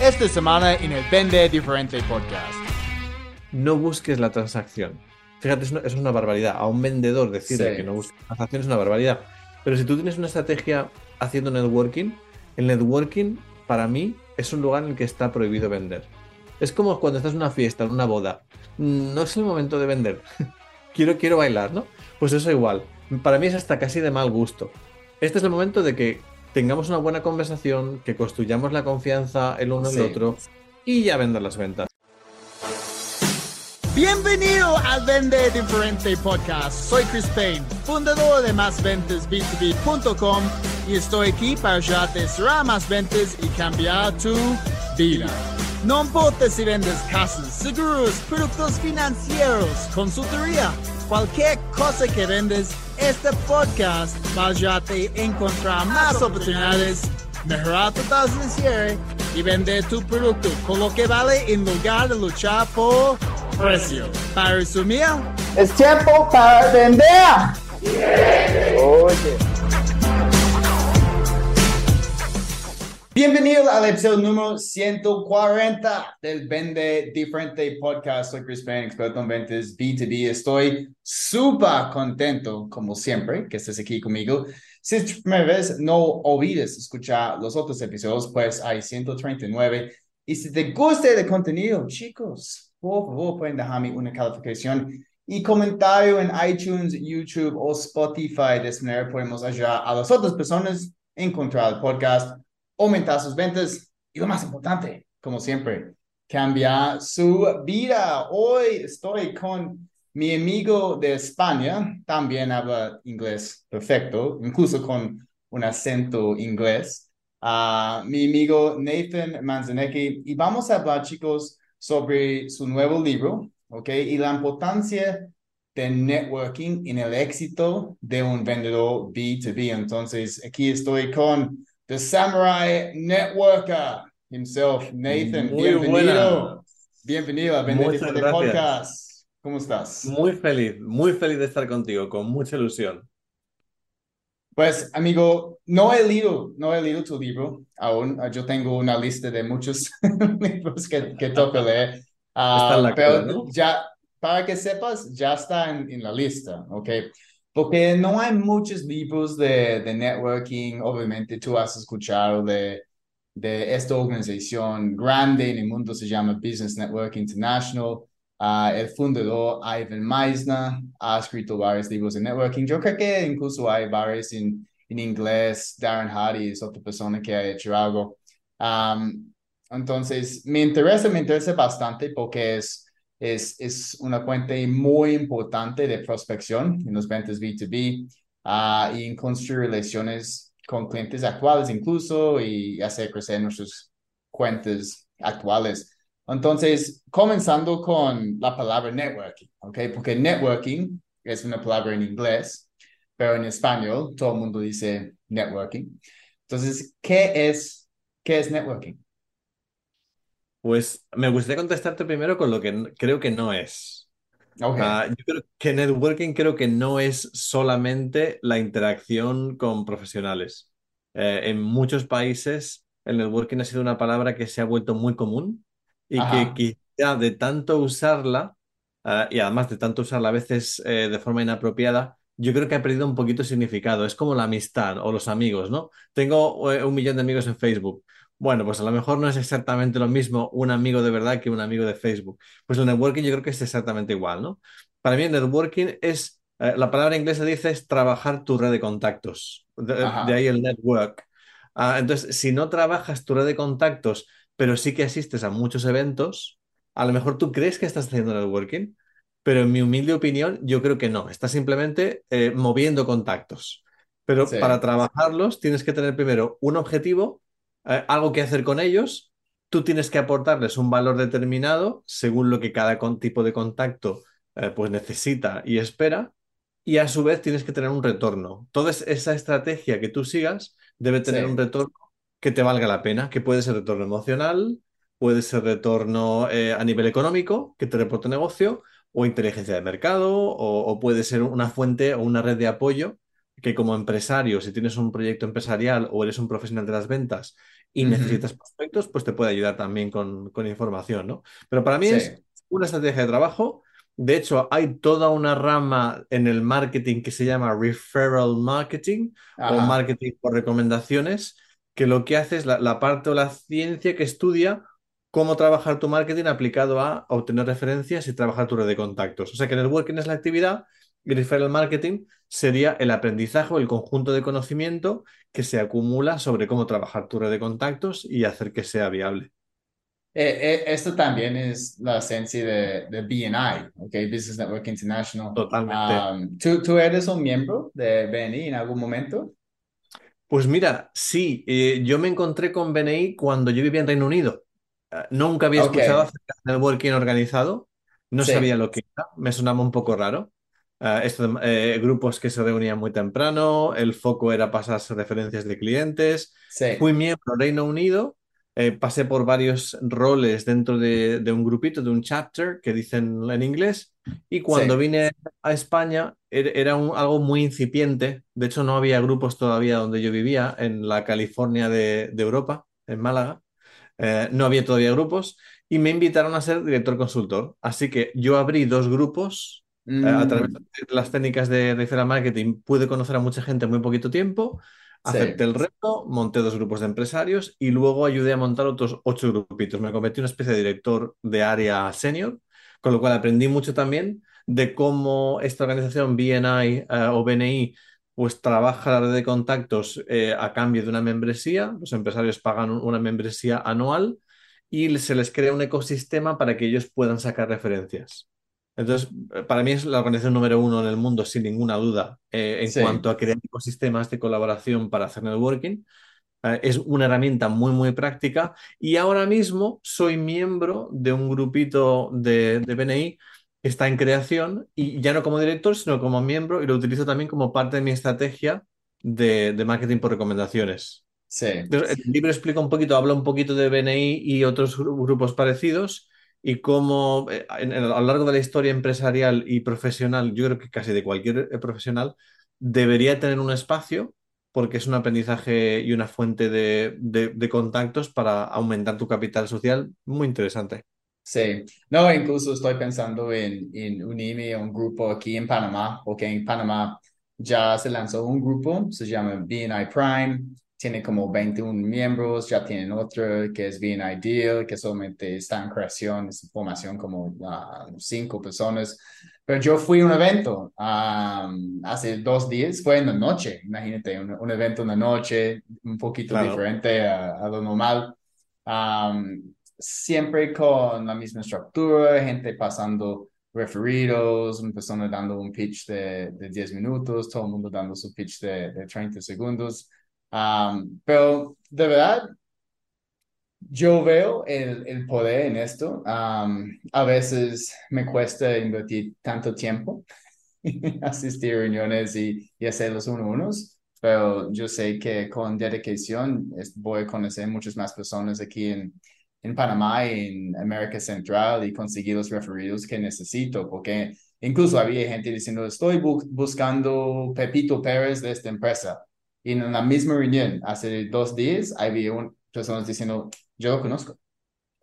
esta semana en el Vende Diferente Podcast. No busques la transacción. Fíjate, eso es una barbaridad. A un vendedor decirle Sí. que no busque transacción es una barbaridad. Pero si tú tienes una estrategia haciendo networking, el networking para mí es un lugar en el que está prohibido vender. Es como cuando estás en una fiesta, en una boda. No es el momento de vender. quiero, quiero bailar, ¿no? Pues eso igual. Para mí es hasta casi de mal gusto. Este es el momento de que tengamos una buena conversación, que construyamos la confianza el uno en Sí. el otro y ya vender las ventas. Bienvenido al Vende Diferente Podcast. Soy Chris Payne, fundador de másventasb2b.com y estoy aquí para ayudarte a cerrar más ventas y cambiar tu vida. No importa si vendes casas, seguros, productos financieros, consultoría, cualquier cosa que vendes, este podcast va a ayudarte a encontrar más oportunidades, mejorar tu tasa de cierre y vender tu producto con lo que vale en lugar de luchar por precio. Para resumir, Es tiempo para vender. Oye. Bienvenidos al episodio número 140 del Vende Diferente Podcast. Soy Chris Payne, experto en ventas B2B. Estoy súper contento, como siempre, que estés aquí conmigo. Si es tu primera vez, no olvides escuchar los otros episodios, pues hay 139. Y si te gusta el contenido, chicos, por favor, pueden dejarme una calificación y comentario en iTunes, YouTube o Spotify. De esa manera podemos ayudar a las otras personas a encontrar el podcast aumentar sus ventas y lo más importante, como siempre, cambiar su vida. Hoy estoy con mi amigo de España, también habla inglés perfecto, incluso con un acento inglés. Ah, mi amigo Nathan Manzanecki, y vamos a hablar, chicos, sobre su nuevo libro, ¿ok? Y la importancia de networking en el éxito de un vendedor B2B. Entonces, aquí estoy con The Samurai Networker himself, Nathan. Muy bienvenido. buena. Bienvenido a Diferente gracias. Podcast. ¿Cómo estás? Muy feliz, muy feliz de estar contigo, con mucha ilusión. Pues, amigo, no he leído, no he leído tu libro aún. Ah, Yo tengo una lista de muchos libros que, que toca leer. Está en la pero cola, ¿no? ya, para que sepas, ya está en, en la lista, ¿ok? Porque no hay muchos libros de, de networking. Obviamente, tú has escuchado de, de esta organización grande en el mundo, se llama Business Network International. Ah, el fundador Ivan Meisner ha escrito varios libros de networking. Yo creo que incluso hay varios en, en inglés. Darren Hardy es otra persona que ha hecho algo. Am, entonces, me interesa, me interesa bastante porque es, es, una fuente muy importante de prospección en los ventas B2B ah, y en construir relaciones con clientes actuales incluso y hacer crecer nuestras cuentas actuales. Entonces, comenzando con la palabra networking, ¿ok? Porque networking es una palabra en inglés, pero en español todo el mundo dice networking. Entonces, ¿qué es, qué es networking? Pues me gustaría contestarte primero con lo que n- creo que no es. Ok, Ah, yo creo que networking creo que no es solamente la interacción con profesionales. Eh, en muchos países el networking ha sido una palabra que se ha vuelto muy común y Ajá. que quizá de tanto usarla, ah, y además de tanto usarla a veces eh, de forma inapropiada, yo creo que ha perdido un poquito de significado. Es como la amistad o los amigos, ¿no? Tengo eh, un millón de amigos en Facebook. Bueno, pues a lo mejor no es exactamente lo mismo un amigo de verdad que un amigo de Facebook. Pues el networking yo creo que es exactamente igual, ¿no? Para mí el networking es, eh, la palabra inglesa dice es trabajar tu red de contactos. De, de ahí el network. Ah, entonces, si no trabajas tu red de contactos, pero sí que asistes a muchos eventos, a lo mejor tú crees que estás haciendo networking, pero en mi humilde opinión, yo creo que no. Estás simplemente eh, moviendo contactos. Pero Sí. para trabajarlos tienes que tener primero un objetivo, eh, algo que hacer con ellos. Tú tienes que aportarles un valor determinado según lo que cada con- tipo de contacto eh, pues necesita y espera. Y a su vez tienes que tener un retorno. Toda es- esa estrategia que tú sigas debe tener Sí. un retorno que te valga la pena, que puede ser retorno emocional, puede ser retorno eh, a nivel económico, que te reporte negocio, o inteligencia de mercado, o, o puede ser una fuente o una red de apoyo que como empresario, si tienes un proyecto empresarial o eres un profesional de las ventas y necesitas prospectos, pues te puede ayudar también con, con información, ¿no? Pero para mí Sí. es una estrategia de trabajo. De hecho, hay toda una rama en el marketing que se llama referral marketing o marketing por recomendaciones, que lo que hace es la, la parte o la ciencia que estudia cómo trabajar tu marketing aplicado a obtener referencias y trabajar tu red de contactos. O sea que networking es la actividad y referral marketing sería el aprendizaje o el conjunto de conocimiento que se acumula sobre cómo trabajar tu red de contactos y hacer que sea viable. Eh, eh, esto también es la esencia de, de BNI, ¿ok? Business Network International. Totalmente. Um, ¿tú, ¿Tú eres un miembro de BNI en algún momento? Pues mira, sí, eh, yo me encontré con BNI cuando yo vivía en Reino Unido. Nunca había escuchado acerca del networking organizado, no Sí. sabía lo que era, me sonaba un poco raro. Eh, esto eh, grupos que se reunían muy temprano, el foco era pasarse referencias de clientes. Sí. Fui miembro del Reino Unido, eh, pasé por varios roles dentro de, de un grupito, de un chapter que dicen en inglés, y cuando Sí. vine a España er- era un- algo muy incipiente. De hecho, no había grupos todavía donde yo vivía, en la California de, de Europa, en Málaga. Eh, no había todavía grupos y me invitaron a ser director consultor. Así que yo abrí dos grupos. Eh, a través Mm, de las técnicas de referral marketing pude conocer a mucha gente en muy poquito tiempo. Acepté sí. el reto, monté dos grupos de empresarios y luego ayudé a montar otros ocho grupitos. Me convertí en una especie de director de área senior, con lo cual aprendí mucho también de cómo esta organización BNI eh, o BNI pues trabaja la red de contactos eh, a cambio de una membresía. Los empresarios pagan un- una membresía anual y se les crea un ecosistema para que ellos puedan sacar referencias. Entonces, eh, para mí es la organización número uno en el mundo, sin ninguna duda, eh, en Sí. cuanto a crear ecosistemas de colaboración para hacer networking. Eh, es una herramienta muy, muy práctica y ahora mismo soy miembro de un grupito de, de BNI que está en creación y ya no como director, sino como miembro y lo utilizo también como parte de mi estrategia de, de marketing por recomendaciones. Sí. Entonces, el libro explica un poquito, habla un poquito de BNI y otros gru- grupos parecidos y cómo eh, en- en- a lo largo de la historia empresarial y profesional, yo creo que casi de cualquier eh, profesional, debería tener un espacio porque es un aprendizaje y una fuente de, de- de contactos para aumentar tu capital social muy interesante. Sí, no, incluso estoy pensando en, en unirme a un grupo aquí en Panamá, porque en Panamá ya se lanzó un grupo, se llama BNI Prime, tiene como 21 miembros, ya tienen otro que es BNI Deal, que solamente está en creación, es formación como ah, cinco personas. Pero yo fui a un evento um, hace dos días, fue en la noche, imagínate, un, un evento en la noche, un poquito Claro. diferente a, a lo normal. Um, siempre con la misma estructura, gente pasando referidos, una persona dando un pitch de, de 10 minutos, todo el mundo dando su pitch de, de 30 segundos. Um, pero de verdad, yo veo el, el poder en esto. Um, a veces me cuesta invertir tanto tiempo asistir a reuniones y, y hacer los uno unos, pero yo sé que con dedicación voy a conocer muchas más personas aquí en, en Panamá y en América Central y conseguir los referidos que necesito, porque incluso había gente diciendo, estoy bu- buscando Pepito Pérez de esta empresa. Y en la misma reunión, hace dos días, había un, personas diciendo, yo lo conozco.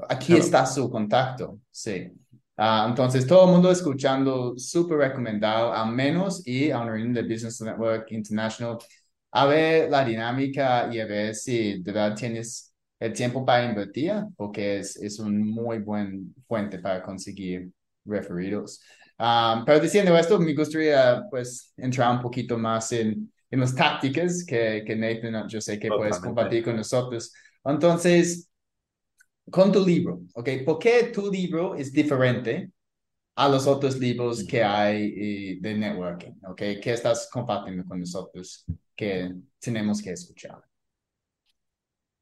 Aquí Claro. está su contacto, sí. Ah, entonces, todo el mundo escuchando, súper recomendado, al menos y a una reunión de Business Network International, a ver la dinámica y a ver si de verdad tienes el tiempo para invertir, porque es, es un muy buen fuente para conseguir referidos. Ah, pero diciendo esto, me gustaría pues entrar un poquito más en, en las tácticas que, que Nathan, yo sé que puedes Totalmente. compartir con nosotros. Entonces, con tu libro, ¿ok? ¿Por qué tu libro es diferente a los otros libros que hay eh, de networking, ¿ok? ¿Qué estás compartiendo con nosotros que tenemos que escuchar?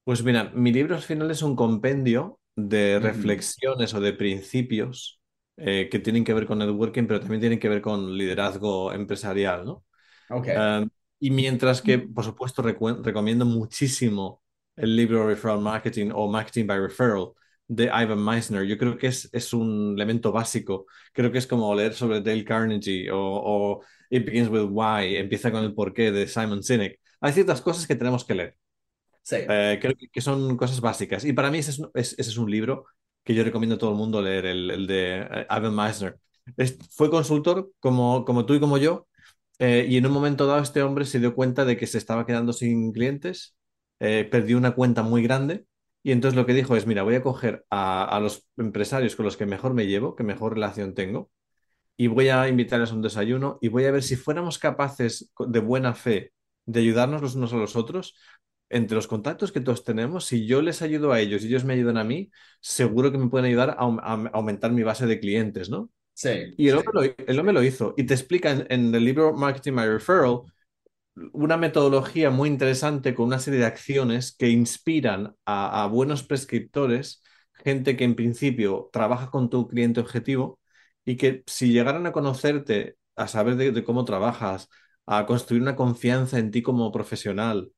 Pues mira, mi libro al final es un compendio de reflexiones o de principios eh, que tienen que ver con networking, pero también tienen que ver con liderazgo empresarial, ¿no? Ok, Um, y mientras que, por supuesto, recomiendo muchísimo el libro Referral Marketing o Marketing by Referral de Ivan Meisner. Yo creo que es, es un elemento básico. Creo que es como leer sobre Dale Carnegie o, o It Begins with Why, empieza con el porqué de Simon Sinek. Hay ciertas cosas que tenemos que leer. Sí, Eh, creo que, son cosas básicas. Y para mí ese es, ese es un libro que yo recomiendo a todo el mundo leer, el, el de eh, Evan Meisner. Es- fue consultor como, como tú y como yo, eh, y en un momento dado este hombre se dio cuenta de que se estaba quedando sin clientes, eh, perdió una cuenta muy grande, y entonces lo que dijo es, mira, voy a coger a, los empresarios con los que mejor me llevo, que mejor relación tengo, y voy a invitarles a un desayuno y voy a ver si fuéramos capaces de buena fe de ayudarnos los unos a los otros. Entre los contactos que todos tenemos, si yo les ayudo a ellos y ellos me ayudan a mí, seguro que me pueden ayudar a aumentar mi base de clientes, ¿no? Sí, Y el sí, hombre lo, el hombre lo hizo. Y te explica en, en el libro Marketing by Referral una metodología muy interesante con una serie de acciones que inspiran a, a buenos prescriptores, gente que en principio trabaja con tu cliente objetivo y que si llegaran a conocerte, a saber de, de cómo trabajas, a construir una confianza en ti como profesional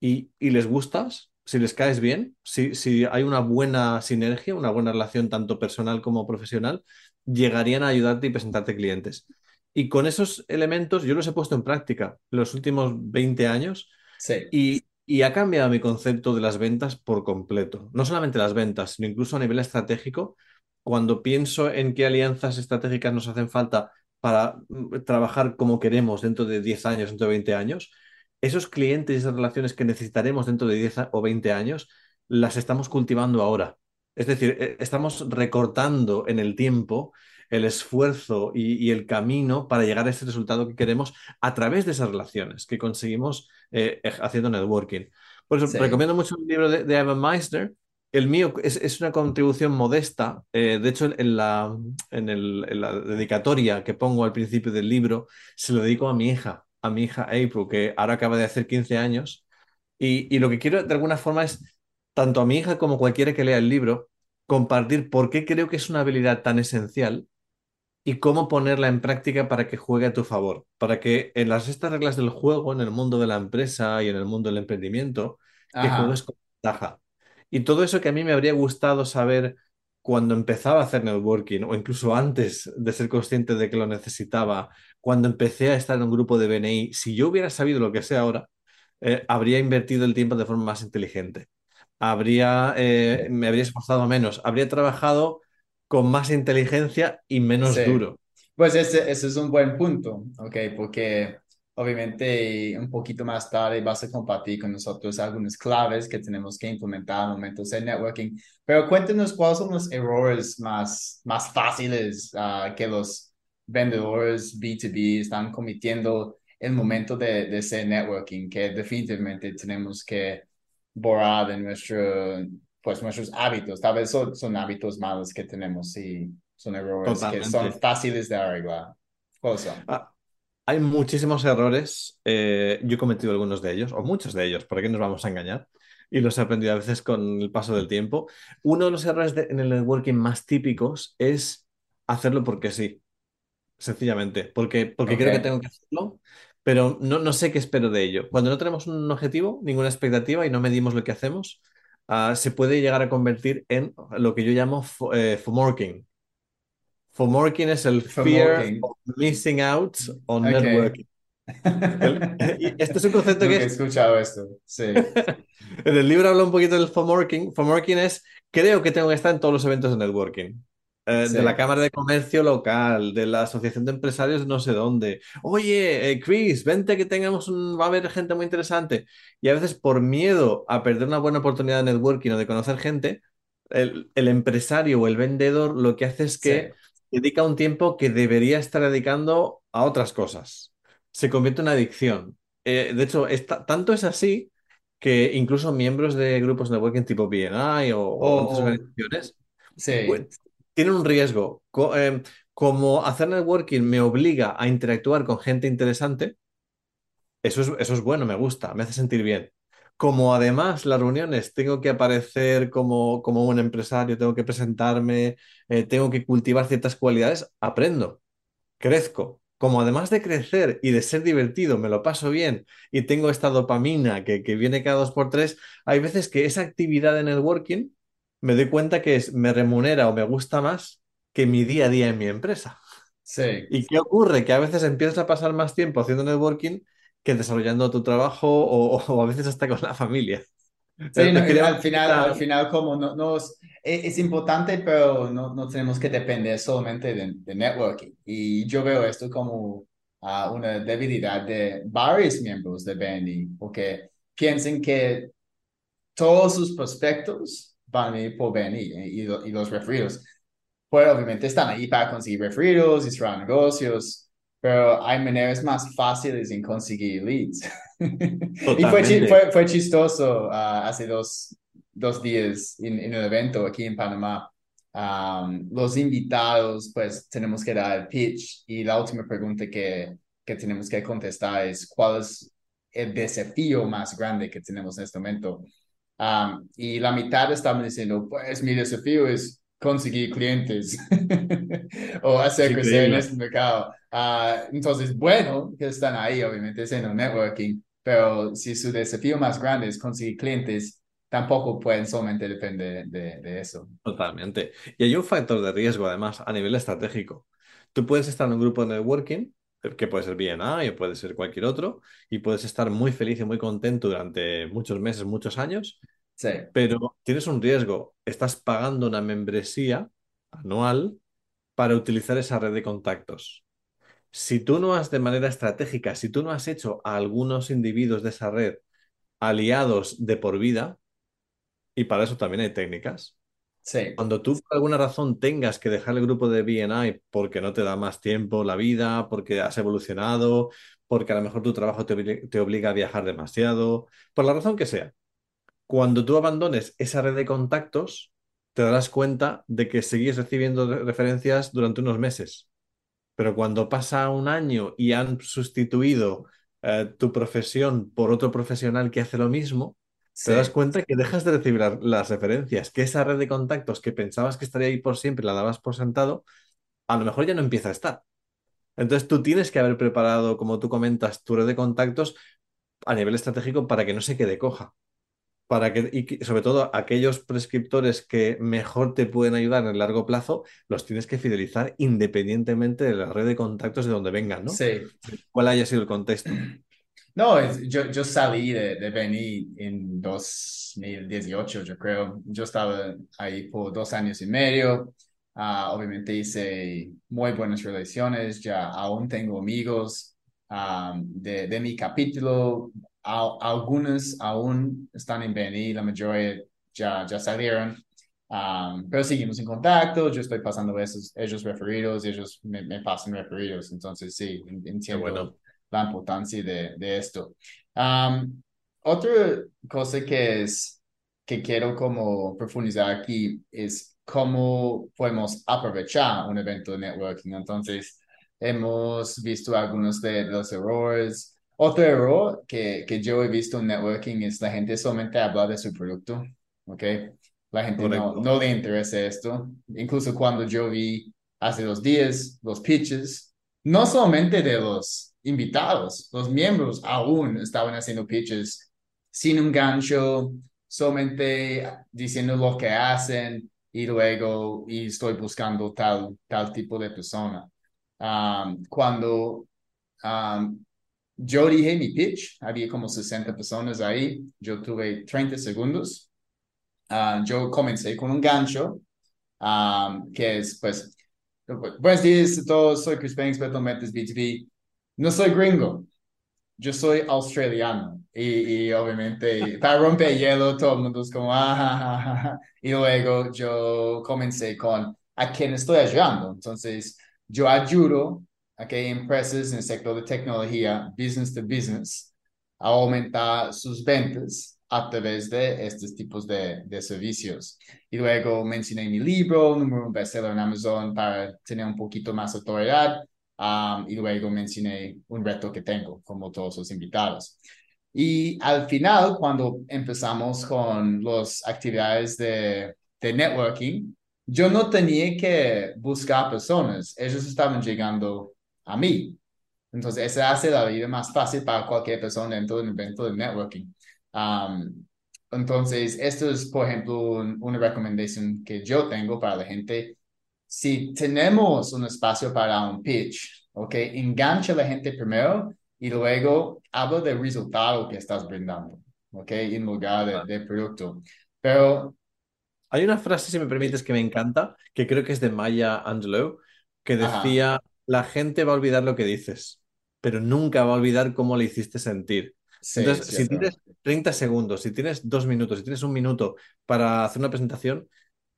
y, y les gustas, si les caes bien, si, si hay una buena sinergia, una buena relación tanto personal como profesional, llegarían a ayudarte y presentarte clientes. Y con esos elementos yo los he puesto en práctica los últimos 20 años sí, y, y ha cambiado mi concepto de las ventas por completo. No solamente las ventas, sino incluso a nivel estratégico. Cuando pienso en qué alianzas estratégicas nos hacen falta para mm, trabajar como queremos dentro de 10 años, dentro de 20 años, esos clientes y esas relaciones que necesitaremos dentro de 10 a- o 20 años, las estamos cultivando ahora. Es decir, eh, estamos recortando en el tiempo el esfuerzo y, y el camino para llegar a ese resultado que queremos a través de esas relaciones que conseguimos eh, haciendo networking. Por eso sí, recomiendo mucho el libro de, de Evan Meisner. El mío es, es una contribución modesta. eh, de hecho, en la, en el- en la dedicatoria que pongo al principio del libro, se lo dedico a mi hija, a mi hija April, que ahora acaba de hacer 15 años. Y, y lo que quiero de alguna forma es, tanto a mi hija como cualquiera que lea el libro, compartir por qué creo que es una habilidad tan esencial y cómo ponerla en práctica para que juegue a tu favor, para que en las estas reglas del juego, en el mundo de la empresa y en el mundo del emprendimiento, que juegues con ventaja. Y todo eso que a mí me habría gustado saber cuando empezaba a hacer networking o incluso antes de ser consciente de que lo necesitaba, cuando empecé a estar en un grupo de BNI, si yo hubiera sabido lo que sé ahora, eh, habría invertido el tiempo de forma más inteligente. Habría, eh, me habría esforzado menos, habría trabajado con más inteligencia y menos sí. duro. Pues ese, ese es un buen punto, ¿ok? Porque obviamente un poquito más tarde vas a compartir con nosotros algunas claves que tenemos que implementar en momentos de networking. Pero cuéntenos cuáles son los errores más, más fáciles ah, que los vendedores B2B están cometiendo en el momento de, de ese networking, que definitivamente tenemos que borrar de nuestro, pues, nuestros hábitos. Tal vez son, son hábitos malos que tenemos y son errores que son Totalmente. fáciles de arreglar. Ah, hay muchísimos errores. eh, yo he cometido algunos de ellos, o muchos de ellos, ¿por qué nos vamos a engañar? Y los he aprendido a veces con el paso del tiempo. Uno de los errores de- en el networking más típicos es hacerlo porque sí, sencillamente, porque, porque Ok, creo que tengo que hacerlo, pero no, no sé qué espero de ello. Cuando no tenemos un objetivo, ninguna expectativa y no medimos lo que hacemos, ah, se puede llegar a convertir en lo que yo llamo eh, FOMORKing. FOMORKing es el fear of missing out on networking. El- este es un concepto que he es, escuchado esto. Sí, en el libro habla un poquito del FOMORKing. FOMORKing es, creo que tengo que estar en todos los eventos de networking. Eh, sí, de la Cámara de Comercio local, de la Asociación de Empresarios no sé dónde. Oye, eh, Chris, vente que tengamos un... va a haber gente muy interesante. Y a veces por miedo a perder una buena oportunidad de networking o de conocer gente, el, el empresario o el vendedor lo que hace es sí. que dedica un tiempo que debería estar dedicando a otras cosas. Se convierte en una adicción. Eh, de hecho, es ta- tanto es así que incluso miembros de grupos de networking tipo BNI o, O, o otras o- organizaciones sí, tienen un riesgo. Eh, como hacer networking me obliga a interactuar con gente interesante, eso es, eso es bueno, me gusta, me hace sentir bien. Como además las reuniones tengo que aparecer como, como un empresario, tengo que presentarme, eh, tengo que cultivar ciertas cualidades, aprendo, crezco. Como además de crecer y de ser divertido, me lo paso bien y tengo esta dopamina que, que viene cada dos por tres, hay veces que esa actividad de networking me doy cuenta que es- me remunera o me gusta más que mi día a día en mi empresa. sí. ¿Y qué ocurre? Que a veces empiezas a pasar más tiempo haciendo networking que desarrollando tu trabajo o, o a veces hasta con la familia. Sí, no, al final, al final como no, no es, e, es, importante, pero no, no tenemos que depender solamente de, de networking. Y yo veo esto como uh, una debilidad de varios miembros de BNI, porque piensen que todos sus prospectos van a ir por BNI y, y los referidos. Pues obviamente están ahí para conseguir referidos y cerrar negocios, pero hay maneras más fáciles en conseguir leads. y fue, fue, fue chistoso uh, hace dos, dos días en, en, un evento aquí en Panamá. Um, los invitados, pues tenemos que dar el pitch y la última pregunta que, que tenemos que contestar es cuál es el desafío más grande que tenemos en este momento. Um, y la mitad estaban diciendo, pues mi desafío es conseguir clientes o hacer crecer en este mercado. Uh, entonces, bueno, que están ahí, obviamente, haciendo networking, pero si su desafío más grande es conseguir clientes, tampoco pueden solamente depender de, de, eso. Totalmente. Y hay un factor de riesgo, además, a nivel estratégico. Tú puedes estar en un grupo de networking, que puede ser BNI o puede ser cualquier otro, y puedes estar muy feliz y muy contento durante muchos meses, muchos años, Sí. Pero tienes un riesgo. Estás pagando una membresía anual para utilizar esa red de contactos. Si tú no has de manera estratégica, si tú no has hecho a algunos individuos de esa red aliados de por vida, y para eso también hay técnicas, Cuando tú por alguna razón tengas que dejar el grupo de BNI porque no te da más tiempo la vida, porque has evolucionado, porque a lo mejor tu trabajo te, obliga a viajar demasiado, por la razón que sea, cuando tú abandones esa red de contactos, te darás cuenta de que seguís recibiendo referencias durante unos meses. Pero cuando pasa un año y han sustituido eh, tu profesión por otro profesional que hace lo mismo, te das cuenta que dejas de recibir las referencias, que esa red de contactos que pensabas que estaría ahí por siempre, la dabas por sentado, a lo mejor ya no empieza a estar. Entonces tú tienes que haber preparado, como tú comentas, tu red de contactos a nivel estratégico para que no se quede coja para que, y sobre todo aquellos prescriptores que mejor te pueden ayudar en el largo plazo, los tienes que fidelizar independientemente de la red de contactos de donde vengan, ¿no? Sí. ¿Cuál haya sido el contexto? No, yo, yo salí de, de Beni en 2018, yo creo. Yo estaba ahí por dos años y medio. Uh, obviamente hice muy buenas relaciones, ya aún tengo amigos um, de, de mi capítulo, algunos aún están en BNI, la mayoría ya, ya salieron, um, pero seguimos en contacto, yo estoy pasando esos, ellos referidos, ellos me, me pasan referidos, entonces sí, entiendo bueno. La importancia de, de esto. Um, otra cosa que es que quiero como profundizar aquí es cómo podemos aprovechar un evento de networking. Entonces, hemos visto algunos de los errores, otro error que, que yo he visto en networking es la gente solamente habla de su producto, ¿ok? La gente no, no le interesa esto. Incluso cuando yo vi hace dos días los pitches, no solamente de los invitados, los miembros aún estaban haciendo pitches sin un gancho, solamente diciendo lo que hacen y luego y estoy buscando tal, tal tipo de persona. Cuando um, yo dije mi pitch, había como 60 personas ahí, yo tuve 30 segundos. Yo comencé con un gancho, que es, pues, buenos días a todos, soy Chris Banks, Beto Metes B2B. No soy gringo, yo soy australiano. Y, y obviamente, para romper hielo, todo el mundo es como, ah, ah, ah, Y luego yo comencé con a quién estoy ayudando. Entonces, yo ayudo hay empresas en el sector de tecnología, business to business, a aumentar sus ventas a través de estos tipos de, de servicios. Y luego mencioné mi libro, número un bestseller en Amazon para tener un poquito más autoridad. Um, y luego mencioné un reto que tengo, como todos los invitados. Y al final, cuando empezamos con las actividades de, de networking, yo no tenía que buscar personas, ellos estaban llegando a mí. Entonces, eso hace la vida más fácil para cualquier persona dentro del evento de networking. Um, entonces, esto es, por ejemplo, una recomendación que yo tengo para la gente. Si tenemos un espacio para un pitch, ¿ok? Engancha a la gente primero y luego habla del resultado que estás brindando. ¿ok? En lugar de, de producto. Pero Hay una frase, si me permites, que me encanta, que creo que es de Maya Angelou, que Ajá. decía, la gente va a olvidar lo que dices, pero nunca va a olvidar cómo le hiciste sentir. sí, Entonces, si tienes 30 segundos, si tienes dos minutos, si tienes un minuto para hacer una presentación,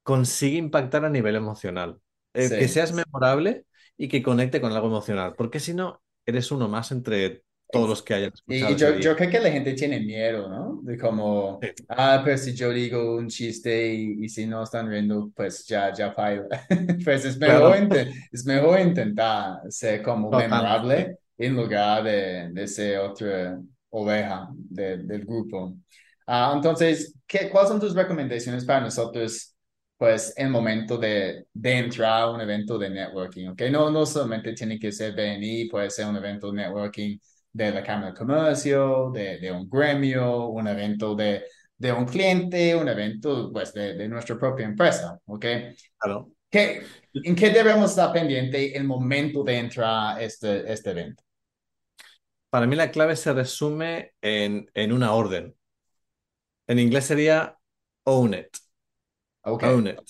consigue impactar a nivel emocional. Eh, que Sí. seas memorable y que conecte con algo emocional, porque si no, eres uno más entre todos los que hayan escuchado y yo, yo creo que la gente tiene miedo, ¿no? De como, Sí, ah, pues si yo digo un chiste y, y si no están riendo, pues ya, ya falla. Pues es mejor, claro, es mejor intentar ser como totalmente. memorable en lugar de, de ser otra oveja de- del grupo. Ah, entonces, ¿qué, cuáles son tus recomendaciones para nosotros, pues, el momento de, de entrar a un evento de networking? ¿ok? No, no solamente tiene que ser BNI, puede ser un evento de networking de la Cámara de Comercio, de, de un gremio, un evento de, de un cliente, un evento, pues, de, de nuestra propia empresa, ¿ok? Claro. ¿Qué, ¿En qué debemos estar pendiente el momento de entrar a este, este evento? Para mí la clave se resume en, en una orden. En inglés sería own it, Ok, own it.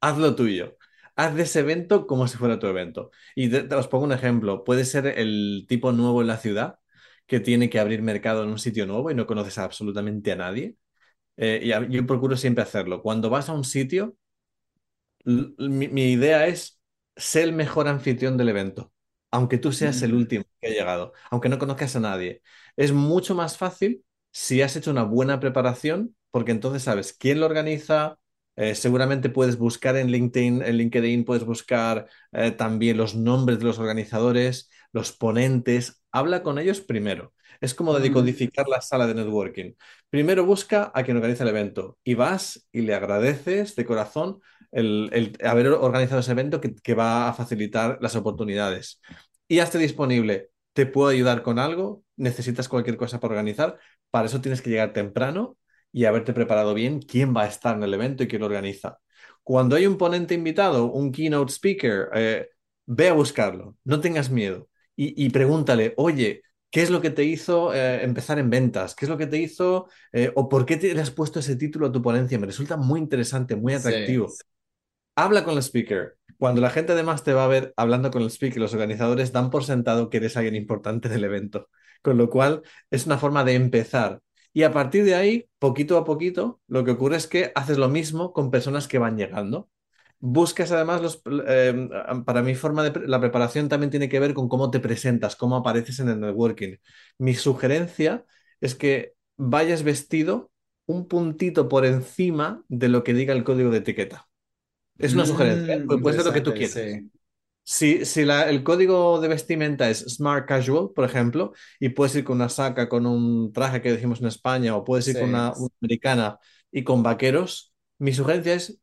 Haz lo tuyo. Haz de ese evento como si fuera tu evento. Y te, te os pongo un ejemplo. Puede ser el tipo nuevo en la ciudad que tiene que abrir mercado en un sitio nuevo y no conoces absolutamente a nadie. Eh, y a- yo procuro siempre hacerlo. Cuando vas a un sitio, mi, mi idea es ser el mejor anfitrión del evento, aunque tú seas el Mm, último que ha llegado, aunque no conozcas a nadie. Es mucho más fácil si has hecho una buena preparación, porque entonces sabes quién lo organiza. Eh, seguramente puedes buscar en LinkedIn, en LinkedIn puedes buscar eh, también los nombres de los organizadores, los ponentes. Habla con ellos primero. Es como decodificar la sala de networking. Primero busca a quien organiza el evento y vas y le agradeces de corazón el, el haber organizado ese evento que, que va a facilitar las oportunidades. Y hazte disponible. ¿Te puedo ayudar con algo? ¿Necesitas cualquier cosa para organizar? Para eso tienes que llegar temprano y haberte preparado bien quién va a estar en el evento y quién lo organiza. Cuando hay un ponente invitado, un keynote speaker, eh, ve a buscarlo, no tengas miedo y, y pregúntale, oye, ¿qué es lo que te hizo eh, empezar en ventas? ¿Qué es lo que te hizo eh, o por qué te le has puesto ese título a tu ponencia? Me resulta muy interesante, muy sí, atractivo. Habla con el speaker. Cuando la gente además te va a ver hablando con el speaker, los organizadores dan por sentado que eres alguien importante del evento. Con lo cual es una forma de empezar. Y a partir de ahí, poquito a poquito, lo que ocurre es que haces lo mismo con personas que van llegando. Buscas además los... eh, para mi forma de... La preparación también tiene que ver con cómo te presentas, cómo apareces en el networking. Mi sugerencia es que vayas vestido un puntito por encima de lo que diga el código de etiqueta. Es una sugerencia, ¿eh? Mm, Pu- puede ser lo que tú quieras. sí, Si, si la- el código de vestimenta es smart casual, por ejemplo, y puedes ir con una saca, con un traje que decimos en España, o puedes ir con una, una americana y con vaqueros, mi sugerencia es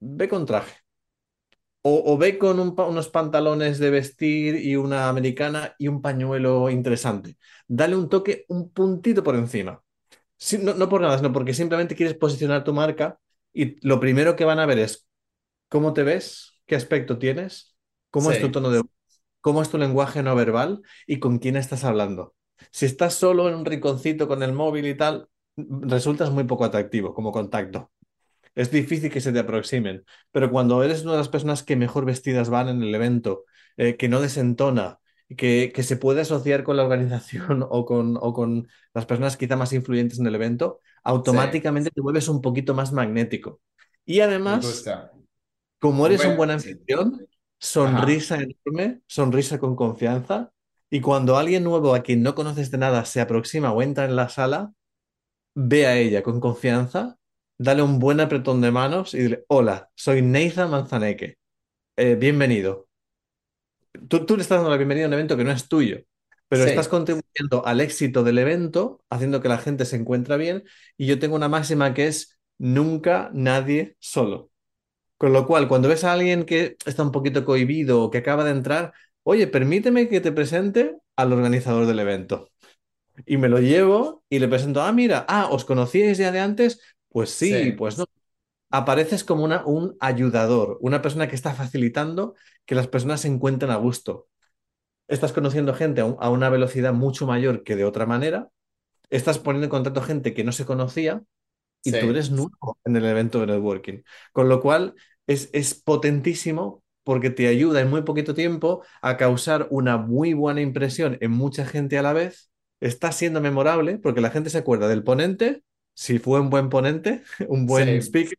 ve con traje. O, o ve con un unos pantalones de vestir y una americana y un pañuelo interesante. Dale un toque un puntito por encima. No, no por nada, sino porque simplemente quieres posicionar tu marca y lo primero que van a ver es cómo te ves, qué aspecto tienes, cómo es tu tono de voz, cómo es tu lenguaje no verbal y con quién estás hablando. Si estás solo en un rinconcito con el móvil y tal, resultas muy poco atractivo como contacto. Es difícil que se te aproximen, pero cuando eres una de las personas que mejor vestidas van en el evento, eh, que no desentona, que, que se puede asociar con la organización o con, o con las personas quizá más influyentes en el evento, Sí, automáticamente te vuelves un poquito más magnético. Y además, como eres un buen anfitrión, ajá, sonrisa enorme, sonrisa con confianza, y cuando alguien nuevo a quien no conoces de nada se aproxima o entra en la sala, ve a ella con confianza, dale un buen apretón de manos y dile, hola, soy Nathan Manzaneque, Eh, bienvenido. Tú, tú le estás dando la bienvenida a un evento que no es tuyo, pero estás contribuyendo al éxito del evento, haciendo que la gente se encuentre bien, y yo tengo una máxima que es nunca nadie solo. Con lo cual, cuando ves a alguien que está un poquito cohibido o que acaba de entrar, oye, permíteme que te presente al organizador del evento. Y me lo llevo y le presento, ah, mira, ah, ¿os conocíais ya de antes? Pues sí, sí, pues no. Apareces como una, un ayudador, una persona que está facilitando que las personas se encuentren a gusto. Estás conociendo gente a, un- a una velocidad mucho mayor que de otra manera estás poniendo en contacto gente que no se conocía y Sí. tú eres nuevo en el evento de networking. Con lo cual es, es potentísimo porque te ayuda en muy poquito tiempo a causar una muy buena impresión en mucha gente a la vez. Está siendo memorable porque la gente se acuerda del ponente, si fue un buen ponente, un buen Sí. speaker,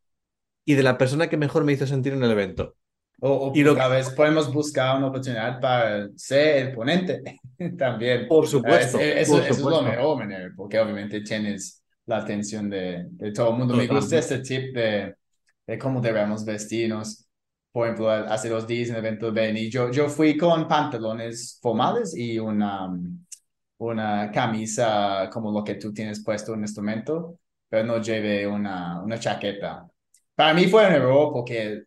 y de la persona que mejor me hizo sentir en el evento. O, o Y lo tal vez podemos buscar una oportunidad para ser el ponente también. Por Ah, es- supuesto, eso, por eso es lo supuesto. mejor, porque obviamente tienes la atención de, de todo el mundo. Me gusta Totalmente. este tip de, de cómo debemos vestirnos. Por ejemplo, hace dos días en el evento de Benny, yo, yo fui con pantalones formales y una, una camisa como lo que tú tienes puesto en este momento, pero no llevé una, una chaqueta. Para mí fue un error porque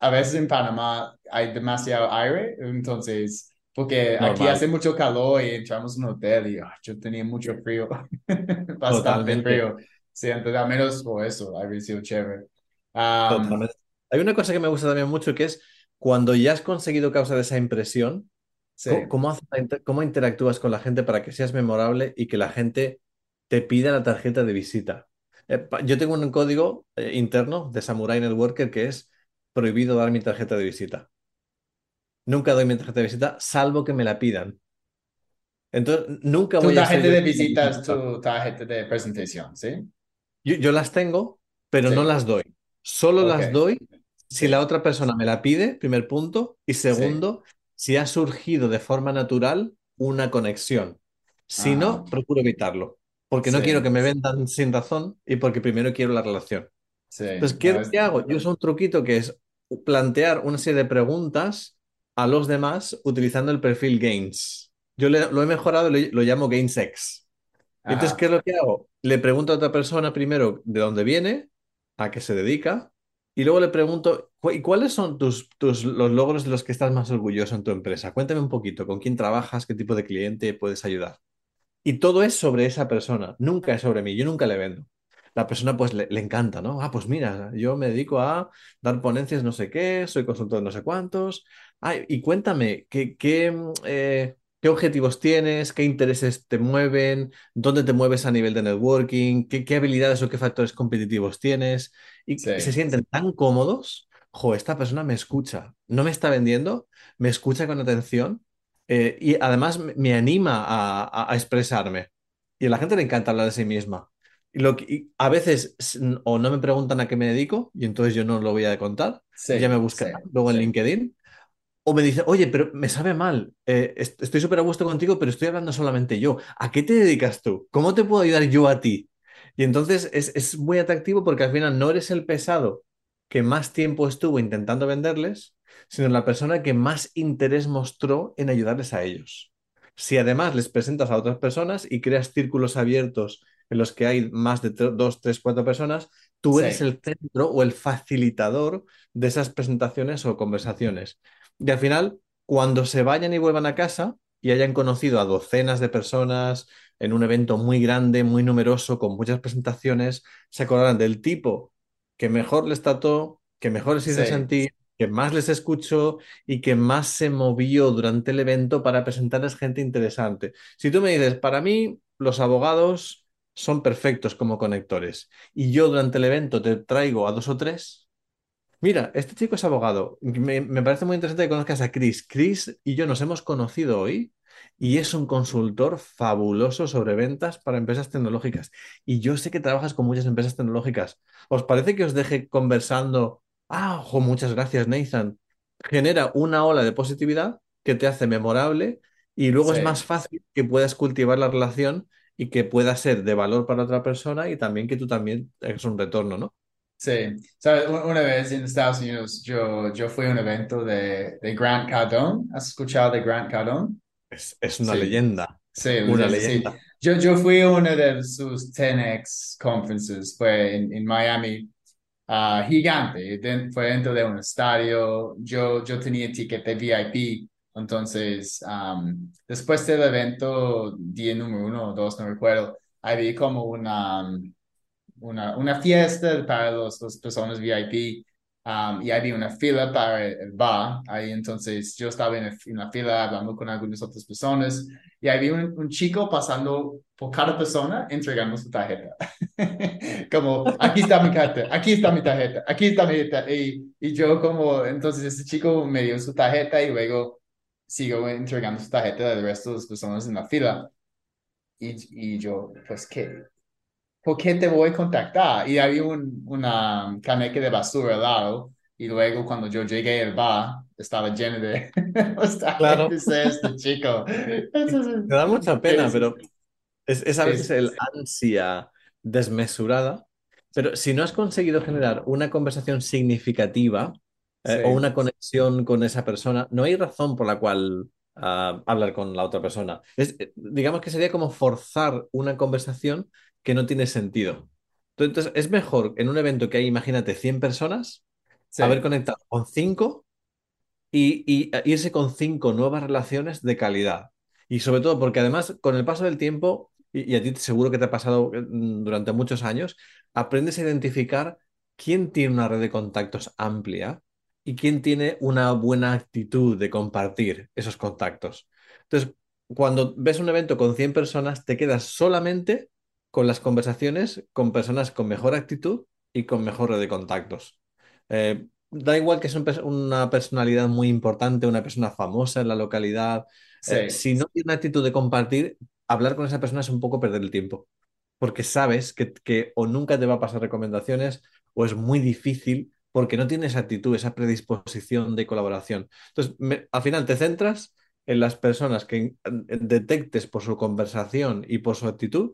a veces en Panamá hay demasiado aire, entonces, porque aquí Normal. hace mucho calor y entramos en un hotel y ah, yo tenía mucho frío, bastante Totalmente. frío. Sí, entonces al menos por eso, habría sido chévere. Um, Totalmente. Hay una cosa que me gusta también mucho que es cuando ya has conseguido causar esa impresión, sí, ¿cómo, cómo interactúas con la gente para que seas memorable y que la gente te pida la tarjeta de visita? Eh, yo tengo un código eh, interno de Samurai Networker que es prohibido dar mi tarjeta de visita. Nunca doy mi tarjeta de visita, salvo que me la pidan. Entonces, nunca tu voy a ser tarjeta de visita es tu tarjeta de presentación, ¿sí? Yo, yo las tengo, pero Sí. no las doy. Solo las doy si la otra persona me la pide, primer punto, y segundo, si ha surgido de forma natural una conexión. Si no, Ajá. procuro evitarlo, porque no quiero que me vendan sin razón y porque primero quiero la relación. Sí. Entonces, ¿qué, qué hago? Yo uso un truquito que es plantear una serie de preguntas a los demás utilizando el perfil Gains. Yo le- lo he mejorado y lo, lo llamo GainsX. Entonces. ¿qué es lo que hago? Le pregunto a otra persona primero de dónde viene, a qué se dedica, y luego le pregunto, "¿Cu- ¿y cuáles son tus, tus, los logros de los que estás más orgulloso en tu empresa? Cuéntame un poquito, ¿con quién trabajas? ¿Qué tipo de cliente puedes ayudar? Y todo es sobre esa persona, nunca es sobre mí, yo nunca le vendo. La persona pues le, encanta, ¿no? Ah, pues mira, yo me dedico a dar ponencias no sé qué, soy consultor no sé cuántos. Ay, y cuéntame, ¿qué, qué, mm, eh, qué objetivos tienes? ¿Qué intereses te mueven? ¿Dónde te mueves a nivel de networking? ¿Qué, qué habilidades o qué factores competitivos tienes? Y Sí. se sienten tan cómodos. Jo, esta persona me escucha, no me está vendiendo, me escucha con atención eh, y además me- anima a, a- a expresarme. Y a la gente le encanta hablar de sí misma. Y lo que, y a veces o no me preguntan a qué me dedico y entonces yo no lo voy a contar, Sí, ya me sí, buscarán luego en. LinkedIn. O me dicen, oye, pero me sabe mal, eh, est- estoy súper a gusto contigo, pero estoy hablando solamente yo. ¿A qué te dedicas tú? ¿Cómo te puedo ayudar yo a ti? Y entonces es, es muy atractivo porque al final no eres el pesado que más tiempo estuvo intentando venderles, sino la persona que más interés mostró en ayudarles a ellos. Si además les presentas a otras personas y creas círculos abiertos en los que hay más de dos, tres, cuatro personas, tú eres Sí. el centro o el facilitador de esas presentaciones o conversaciones. Y al final, cuando se vayan y vuelvan a casa y hayan conocido a docenas de personas en un evento muy grande, muy numeroso, con muchas presentaciones, se acordarán del tipo que mejor les trató, que mejor les hizo Sí. sentir, que más les escuchó y que más se movió durante el evento para presentarles gente interesante. Si tú me dices, para mí los abogados son perfectos como conectores y yo durante el evento te traigo a dos o tres, Mira, este chico es abogado. Me, me parece muy interesante que conozcas a Chris. Chris y yo nos hemos conocido hoy y es un consultor fabuloso sobre ventas para empresas tecnológicas. Y yo sé que trabajas con muchas empresas tecnológicas. ¿Os parece que os deje conversando? Ah, ojo, muchas gracias, Nathan. Genera una ola de positividad que te hace memorable y luego es más fácil que puedas cultivar la relación y que pueda ser de valor para otra persona y también que tú también es un retorno, ¿no? Sí, sabes, una vez en Estados Unidos yo, yo fui a un evento de, de Grant Cardone. ¿Has escuchado de Grant Cardone? Es, es una Sí. leyenda, Sí, una sí, sí. leyenda. Yo, yo fui a una de sus 10X conferences, fue en, en Miami, ah, gigante, Den- fue dentro de un estadio, yo, yo tenía ticket de VIP, entonces am, después del evento, día número uno o dos, no recuerdo, había como una, una, una fiesta para los, las personas VIP. um, y había una fila para el bar. Ahí entonces yo estaba en, la fila hablando con algunas otras personas y había un, un, chico pasando por cada persona entregando su tarjeta. como, aquí está mi tarjeta, aquí está mi tarjeta, aquí está mi tarjeta. Y, y yo como, entonces ese chico me dio su tarjeta y luego sigo entregando su tarjeta del resto de las personas en la fila. Y, y yo, pues, ¿qué? ¿Por qué te voy a contactar? Y había un, una caneca de basura al lado. Y luego cuando yo llegué al bar, estaba lleno de... claro. este chico. Me da mucha pena, pero es, es a veces el ansia desmesurada. Pero si no has conseguido generar una conversación significativa eh, o una conexión con esa persona, no hay razón por la cual uh, hablar con la otra persona. Es, eh, digamos que sería como forzar una conversación que no tiene sentido. Entonces, es mejor en un evento que hay, imagínate, 100 personas, Sí. haber conectado con 5 y, y eh, irse con 5 nuevas relaciones de calidad. Y sobre todo porque además, con el paso del tiempo, y, y a ti seguro que te ha pasado mm, durante muchos años, aprendes a identificar quién tiene una red de contactos amplia y quién tiene una buena actitud de compartir esos contactos. Entonces, cuando ves un evento con 100 personas, te quedas solamente con las conversaciones con personas con mejor actitud y con mejor red de contactos. Eh, da igual que es un una personalidad muy importante, una persona famosa en la localidad. eh, si no tiene actitud de compartir, hablar con esa persona es un poco perder el tiempo, porque sabes que, que o nunca te va a pasar recomendaciones o es muy difícil porque no tienes actitud, esa predisposición de colaboración. Entonces, me- al final te centras en las personas que detectes por su conversación y por su actitud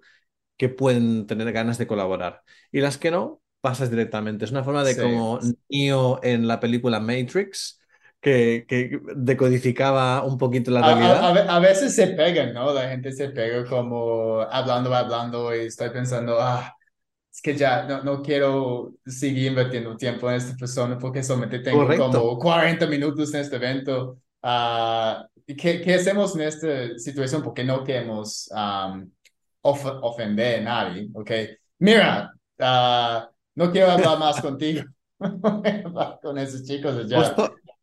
que pueden tener ganas de colaborar. Y las que no, pasas directamente. Es una forma de Sí. como Neo en la película Matrix, que, que decodificaba un poquito la a- realidad. a ve- a veces se pegan, ¿no? La gente se pega como hablando, hablando y estoy pensando, ah, es que ya no, no quiero seguir invirtiendo tiempo en esta persona porque solamente tengo Correcto. como 40 minutos en este evento. ¿y ¿qué, qué hacemos en esta situación? Porque no queremos of- ofender a nadie, ¿ok? Mira, ah, no quiero hablar más contigo. Con esos chicos allá.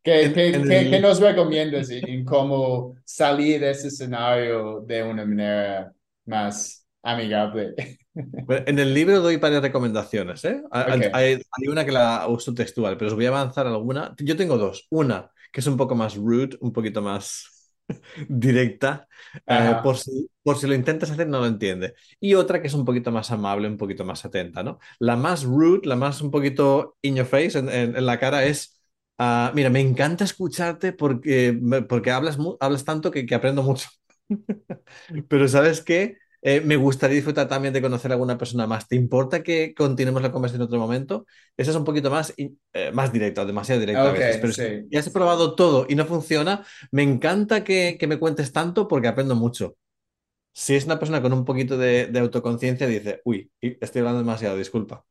¿Qué, qué, qué, qué nos recomiendas en, cómo salir de ese escenario de una manera más amigable? en el libro doy varias recomendaciones, ¿eh? Hay- hay una que la uso textual, pero os voy a avanzar alguna. Yo tengo dos. Una que es un poco más rude, un poquito más directa, eh, por si, por si lo intentas hacer no lo entiende. Y otra que es un poquito más amable, un poquito más atenta, ¿no? La más rude, la más un poquito in your face, en, en- en la cara, es, ah, mira, me encanta escucharte porque, porque hablas, hablas tanto que, que aprendo mucho. Pero ¿sabes qué? Eh, me gustaría disfrutar también de conocer a alguna persona más. ¿Te importa que continuemos la conversación en otro momento? Esa es un poquito más, eh, más directa, demasiado directa a veces. Pero si ya has probado todo y no funciona, me encanta que, que me cuentes tanto porque aprendo mucho. Si es una persona con un poquito de, de autoconciencia, dice, uy, estoy hablando demasiado, disculpa.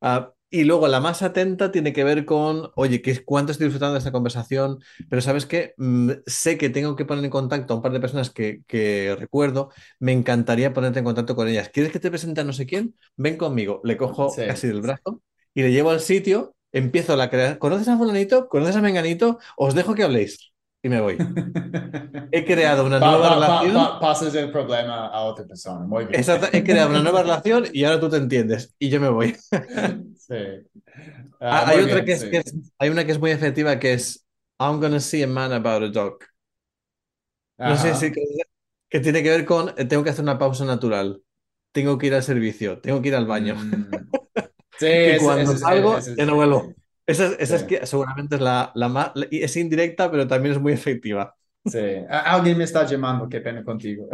Ah, y luego la más atenta tiene que ver con, oye, ¿qué, ¿cuánto estoy disfrutando de esta conversación? Pero ¿sabes qué? Mm, sé que tengo que poner en contacto a un par de personas que, que recuerdo. Me encantaría ponerte en contacto con ellas. ¿Quieres que te presente a no sé quién? Ven conmigo. Le cojo sí. casi del brazo y le llevo al sitio. Empiezo la crear. ¿Conoces a fulanito? ¿Conoces a menganito? Os dejo que habléis. Y me voy. He creado una Pa- nueva pa- relación. pa- pasas el problema a otra persona, muy bien. Exacto, he creado una nueva relación y ahora tú te entiendes. Y yo me voy. Sí. Ah, Ah, hay otra bien, que es, sí. que es- hay una que es muy efectiva que es I'm gonna see a man about a dog. No sé si que, que tiene que ver con eh, tengo que hacer una pausa natural, tengo que ir al servicio, tengo que ir al baño. Mm. Sí, ese, cuando ese salgo ese ya no vuelvo. Esa, es- esa es que seguramente es la, la más, la- y es indirecta, pero también es muy efectiva. Sí, alguien me está llamando, qué pena contigo.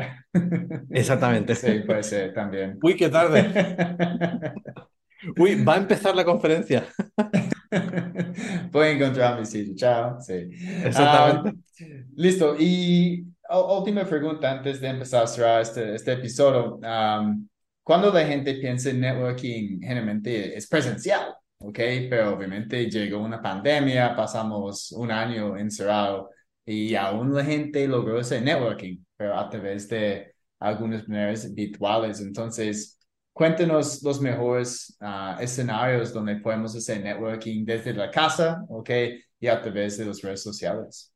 Exactamente. Sí, puede ser también. Uy, qué tarde. Uy, va a empezar la conferencia. A encontrar mi sitio, chao. Sí. Exactamente. Ah, listo, y última pregunta antes de empezar a cerrar este, este episodio. Am, cuando la gente piensa en networking, generalmente es presencial, ¿ok? Pero obviamente llegó una pandemia, pasamos un año encerrado y aún la gente logró ese networking, pero a través de algunas maneras virtuales. Entonces, cuéntenos los mejores uh, escenarios donde podemos hacer networking desde la casa, ¿ok? Y a través de las redes sociales.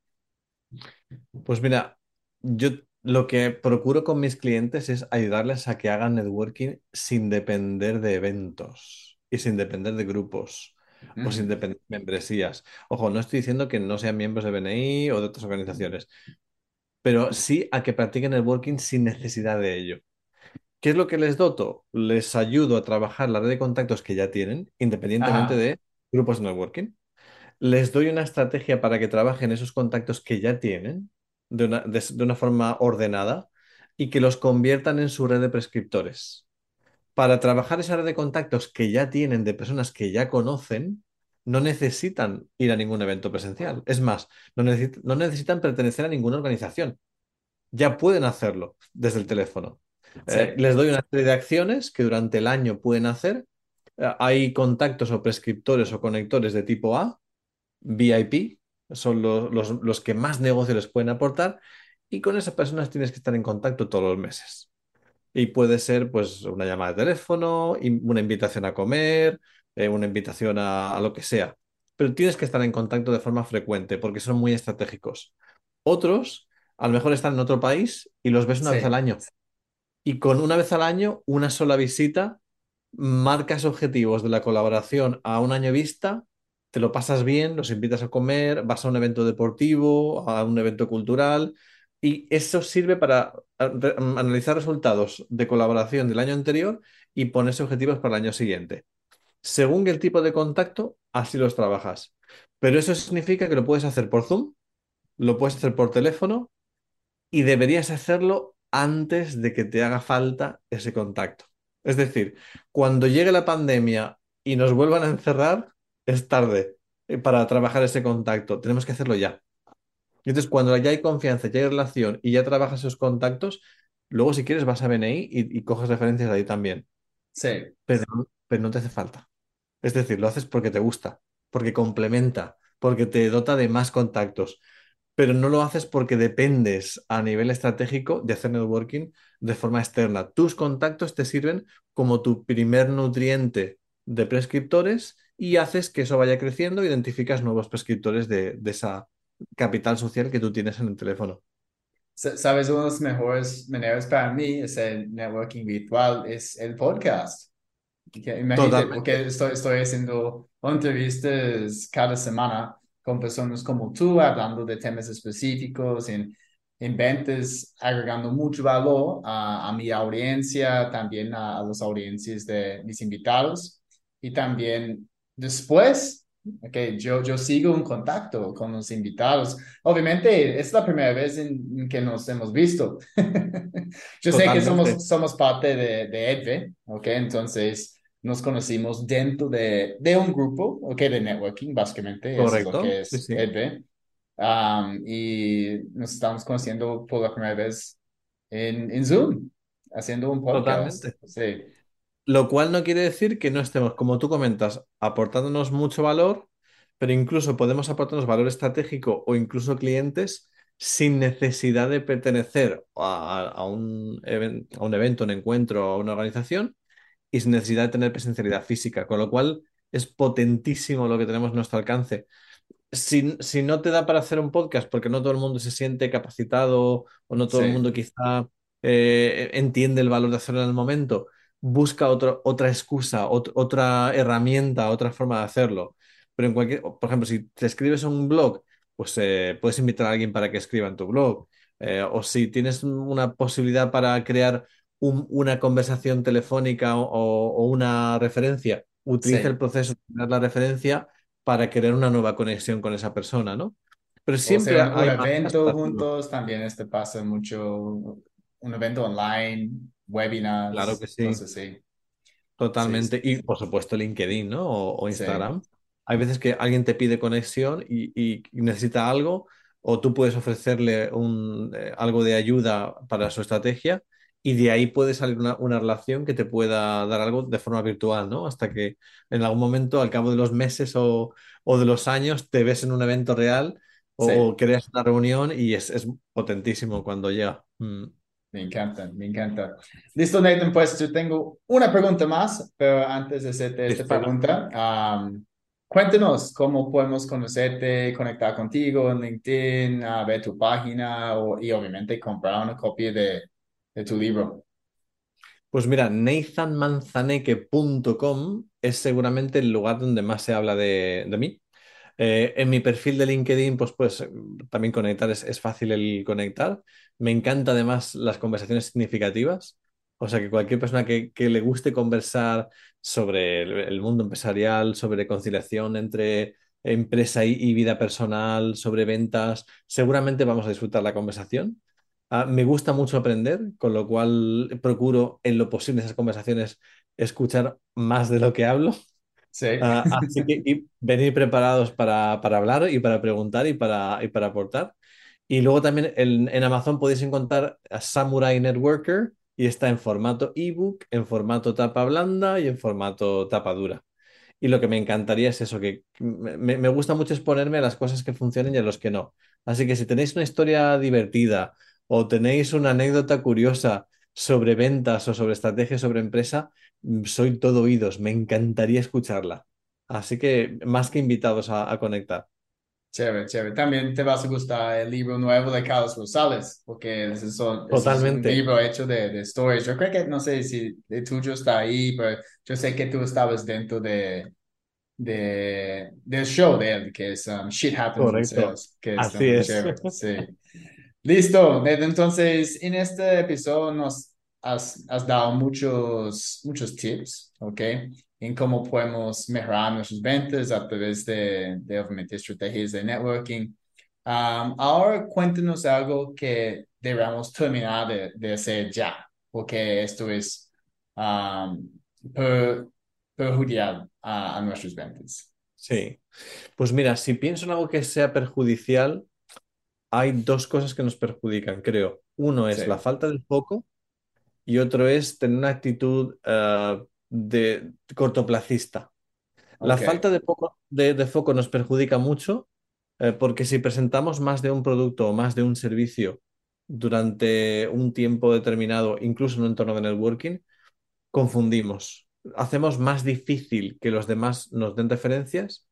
Pues mira, yo lo que procuro con mis clientes es ayudarles a que hagan networking sin depender de eventos y sin depender de grupos o sin depender de membresías. Ojo, no estoy diciendo que no sean miembros de BNI o de otras organizaciones, pero sí a que practiquen networking sin necesidad de ello. ¿Qué es lo que les doto? Les ayudo a trabajar la red de contactos que ya tienen, independientemente Ajá. de grupos de networking. Les doy una estrategia para que trabajen esos contactos que ya tienen de una, de- de una forma ordenada y que los conviertan en su red de prescriptores. Para trabajar esa red de contactos que ya tienen de personas que ya conocen, no necesitan ir a ningún evento presencial. Es más, no necesitan pertenecer a ninguna organización. Ya pueden hacerlo desde el teléfono. Sí. Eh, les doy una serie de acciones que durante el año pueden hacer. Eh, hay contactos o prescriptores o conectores de tipo A, VIP, son los, los- los que más negocio les pueden aportar, y con esas personas tienes que estar en contacto todos los meses. Y puede ser pues una llamada de teléfono, una invitación a comer, eh, una invitación a, a lo que sea. Pero tienes que estar en contacto de forma frecuente porque son muy estratégicos. Otros, a lo mejor están en otro país y los ves una vez al año. Y con una vez al año, una sola visita, marcas objetivos de la colaboración a un año vista, te lo pasas bien, los invitas a comer, vas a un evento deportivo, a un evento cultural, y eso sirve para analizar resultados de colaboración del año anterior y ponerse objetivos para el año siguiente. Según el tipo de contacto, así los trabajas. Pero eso significa que lo puedes hacer por Zoom, lo puedes hacer por teléfono y deberías hacerlo antes de que te haga falta ese contacto. Es decir, cuando llegue la pandemia y nos vuelvan a encerrar, es tarde eh, para trabajar ese contacto. Tenemos que hacerlo ya. Entonces, cuando ya hay confianza, ya hay relación y ya trabajas esos contactos, luego si quieres vas a BNI y, y coges referencias de ahí también. Sí. Pero, pero no te hace falta. Es decir, lo haces porque te gusta, porque complementa, porque te dota de más contactos pero no lo haces porque dependes a nivel estratégico de hacer networking de forma externa. Tus contactos te sirven como tu primer nutriente de prescriptores y haces que eso vaya creciendo, identificas nuevos prescriptores de, de esa capital social que tú tienes en el teléfono. Sa- Sabes, una de las mejores maneras para mí es el networking virtual, es el podcast. Imagínate, porque estoy, estoy haciendo entrevistas cada semana con personas como tú, hablando de temas específicos, en, en ventas, agregando mucho valor a, a mi audiencia, también a, a las audiencias de mis invitados. Y también después, okay, yo, yo sigo en contacto con los invitados. Obviamente, es la primera vez en, que nos hemos visto. Yo sé que Totalmente. somos, somos parte de, de EDVE, ¿ok? Entonces nos conocimos dentro de, de un grupo, ¿ok? De networking, básicamente, eso es lo Correcto. que Sí, es sí. EDVE. Um, y nos estamos conociendo por la primera vez en, en Zoom, haciendo un podcast. Totalmente. Sí, Lo cual no quiere decir que no estemos, como tú comentas, aportándonos mucho valor, pero incluso podemos aportarnos valor estratégico o incluso clientes sin necesidad de pertenecer a, a un, even- a un evento, un encuentro, a una organización y sin necesidad de tener presencialidad física, con lo cual es potentísimo lo que tenemos a nuestro alcance. Si, si no te da para hacer un podcast porque no todo el mundo se siente capacitado o no todo el mundo quizá eh, entiende el valor de hacerlo en el momento, busca otro- otra excusa, ot- otra herramienta, otra forma de hacerlo. Pero en cualquier, por ejemplo, si te escribes un blog, pues eh, puedes invitar a alguien para que escriba en tu blog. Eh, o si tienes una posibilidad para crear un- una conversación telefónica o, o una referencia, utiliza el proceso de crear la referencia para crear una nueva conexión con esa persona, ¿no? Pero O siempre sea, un, evento juntos, también este pasa mucho, un evento online, Claro webinars, que sí, totalmente. Y por supuesto LinkedIn, ¿no? O, o Instagram. Hay veces que alguien te pide conexión y necesita algo, o tú puedes ofrecerle un, eh, algo de ayuda para su estrategia, y de ahí puede salir una, una relación que te pueda dar algo de forma virtual, ¿no? Hasta que en algún momento, al cabo de los meses o, o de los años, te ves en un evento real o, sí. o creas una reunión y es, es potentísimo cuando llega. Mm. Me encanta, me encanta. Listo, Nathan, pues yo tengo una pregunta más, pero antes de hacerte esta pregunta, um, cuéntanos cómo podemos conocerte, conectar contigo en LinkedIn, a ver tu página o, y obviamente comprar una copia de, tu libro. Pues mira, nathanmanzaneque.com es seguramente el lugar donde más se habla de, de mí. Eh, en mi perfil de LinkedIn, pues, pues también conectar es, es fácil el conectar. Me encanta además las conversaciones significativas. O sea que cualquier persona que, que le guste conversar sobre el, mundo empresarial, sobre conciliación entre empresa y vida personal, sobre ventas, seguramente vamos a disfrutar la conversación. Ah, me gusta mucho aprender, con lo cual procuro en lo posible esas conversaciones escuchar más de lo que hablo. Sí. Ah, así que y venir preparados para, para hablar y para preguntar y para, y para aportar. Y luego también en, en Amazon podéis encontrar a Samurai Networker y está en formato ebook, en formato tapa blanda y en formato tapa dura. Y lo que me encantaría es eso, que me, me gusta mucho exponerme a las cosas que funcionen y a los que no. Así que si tenéis una historia divertida o tenéis una anécdota curiosa sobre ventas o sobre estrategia sobre empresa, mm, soy todo oídos, me encantaría escucharla. Así que más que invitados a, a conectar. Chévere, chévere. También te vas a gustar el libro nuevo de Carlos Rosales, porque ese, son- ese es un Totalmente. libro hecho de, de stories. Yo creo que, no sé si el tuyo está ahí, pero yo sé que tú estabas dentro de, de, del show de él, que es um, Shit Happens Correcto. Sales, que está Así es. chévere. Sí. Listo, entonces en este episodio nos has, has dado muchos, muchos tips, ¿ok? En cómo podemos mejorar nuestras ventas a través de, de obviamente, estrategias de networking. Um, ahora cuéntanos algo que debamos terminar de, de hacer ya, porque esto es um, per- perjudicial a, a nuestras ventas. Sí. Pues mira, si pienso en algo que sea perjudicial, hay dos cosas que nos perjudican, creo. Uno es Sí, la falta de foco y otro es tener una actitud eh, de cortoplacista. La falta de, poco- de- de foco nos perjudica mucho eh, porque si presentamos más de un producto o más de un servicio durante un tiempo determinado, incluso en un entorno de networking, confundimos. Hacemos más difícil que los demás nos den referencias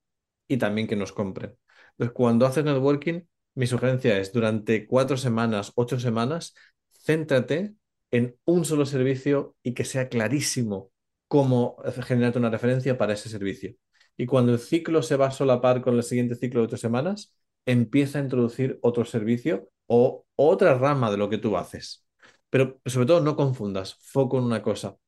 y también que nos compren. Entonces, cuando haces networking, mi sugerencia es durante cuatro semanas, ocho semanas, céntrate en un solo servicio y que sea clarísimo cómo generarte una referencia para ese servicio. Y cuando el ciclo se va a solapar con el siguiente ciclo de ocho semanas, empieza a introducir otro servicio o otra rama de lo que tú haces. Pero sobre todo no confundas, foco en una cosa.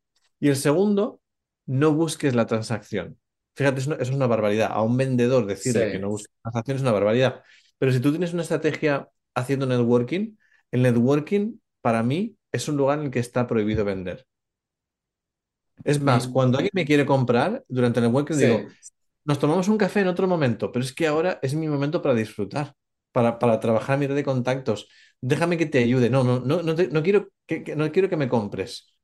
Y el segundo, no busques la transacción. Fíjate, eso es una barbaridad. A un vendedor decirle que no busque transacción es una barbaridad. Pero si tú tienes una estrategia haciendo networking, el networking para mí es un lugar en el que está prohibido vender. Es más, Mi- cuando alguien me quiere comprar, durante el networking digo, nos tomamos un café en otro momento, pero es que ahora es mi momento para disfrutar, para, para trabajar mi red de contactos. Déjame que te ayude. No, no, no, no, te- no quiero que, que- no quiero que me compres.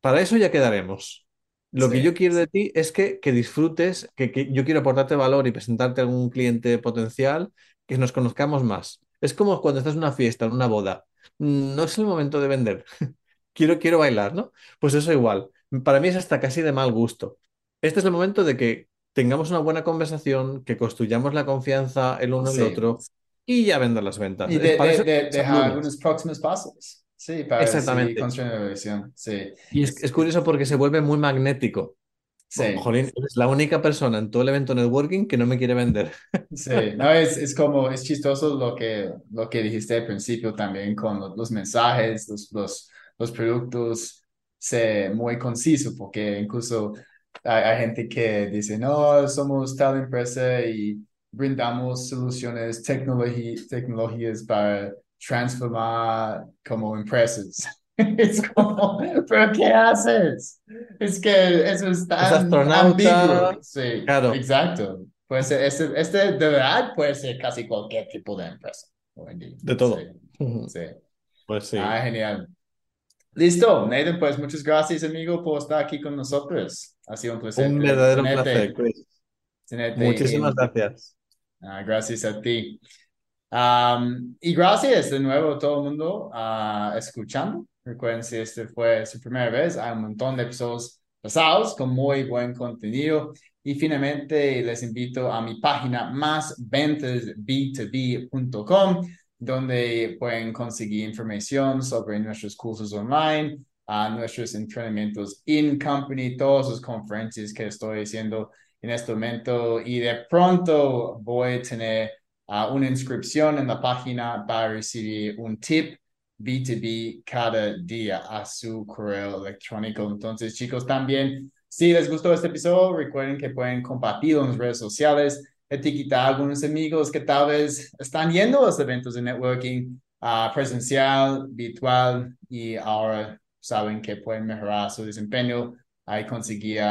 Para eso ya quedaremos. Lo que yo quiero de ti es que, que disfrutes, que, que yo quiero aportarte valor y presentarte a algún cliente potencial, que nos conozcamos más. Es como cuando estás en una fiesta, en una boda. No es el momento de vender. Quiero, quiero bailar, ¿no? Pues eso igual. Para mí es hasta casi de mal gusto. Este es el momento de que tengamos una buena conversación, que construyamos la confianza el uno en el otro y ya vender las ventas. Y de, de, de- dejar algunos próximos pasos. Sí, para Exactamente. construyendo la relación. Sí, Y es, es curioso porque se vuelve muy magnético. Sí, Jolín, eres la única persona en todo el evento networking que no me quiere vender. sí. No, es, es como, es chistoso lo que, lo que dijiste al principio también con los, los mensajes, los, los, los productos, sé muy conciso, porque incluso hay, hay gente que dice, no, somos tal empresa y brindamos soluciones, tecnología, tecnologías para transformar como empresas. Es como, ¿pero qué haces? Es que eso es Es tan astronauta, ambiguo. Sí, claro, exacto. Puede ser, este, este de verdad puede ser casi cualquier tipo de empresa de Sí, todo. sí. Pues sí, Ah, genial. Listo, Nathan, pues muchas gracias, amigo, por estar aquí con nosotros. Ha sido un placer un verdadero placer, tenerte, Chris. tenerte Muchísimas en, gracias. Ah, gracias a ti. Um, y gracias de nuevo a todo el mundo ah, escuchando. Recuerden si este fue su primera vez, hay un montón de episodios pasados con muy buen contenido. Y finalmente les invito a mi página másventasb2b.com, donde pueden conseguir información sobre nuestros cursos online, a nuestros entrenamientos in company, todas las conferencias que estoy haciendo en este momento. Y de pronto voy a tener una inscripción en la página para recibir un tip B2B cada día a su correo electrónico. Entonces, chicos, también, si les gustó este episodio, recuerden que pueden compartirlo en las redes sociales, etiquetar a algunos amigos que tal vez están yendo a los eventos de networking uh, presencial, virtual, y ahora saben que pueden mejorar su desempeño y conseguir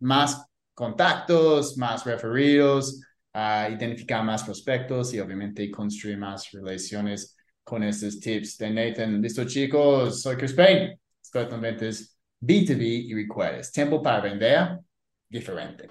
más contactos, más referidos, uh, identificar más prospectos y obviamente construir más relaciones con estos tips de Nathan. Listo chicos, soy Chris Payne, experto en ventas B2B y recuerdes, tiempo para vender diferente.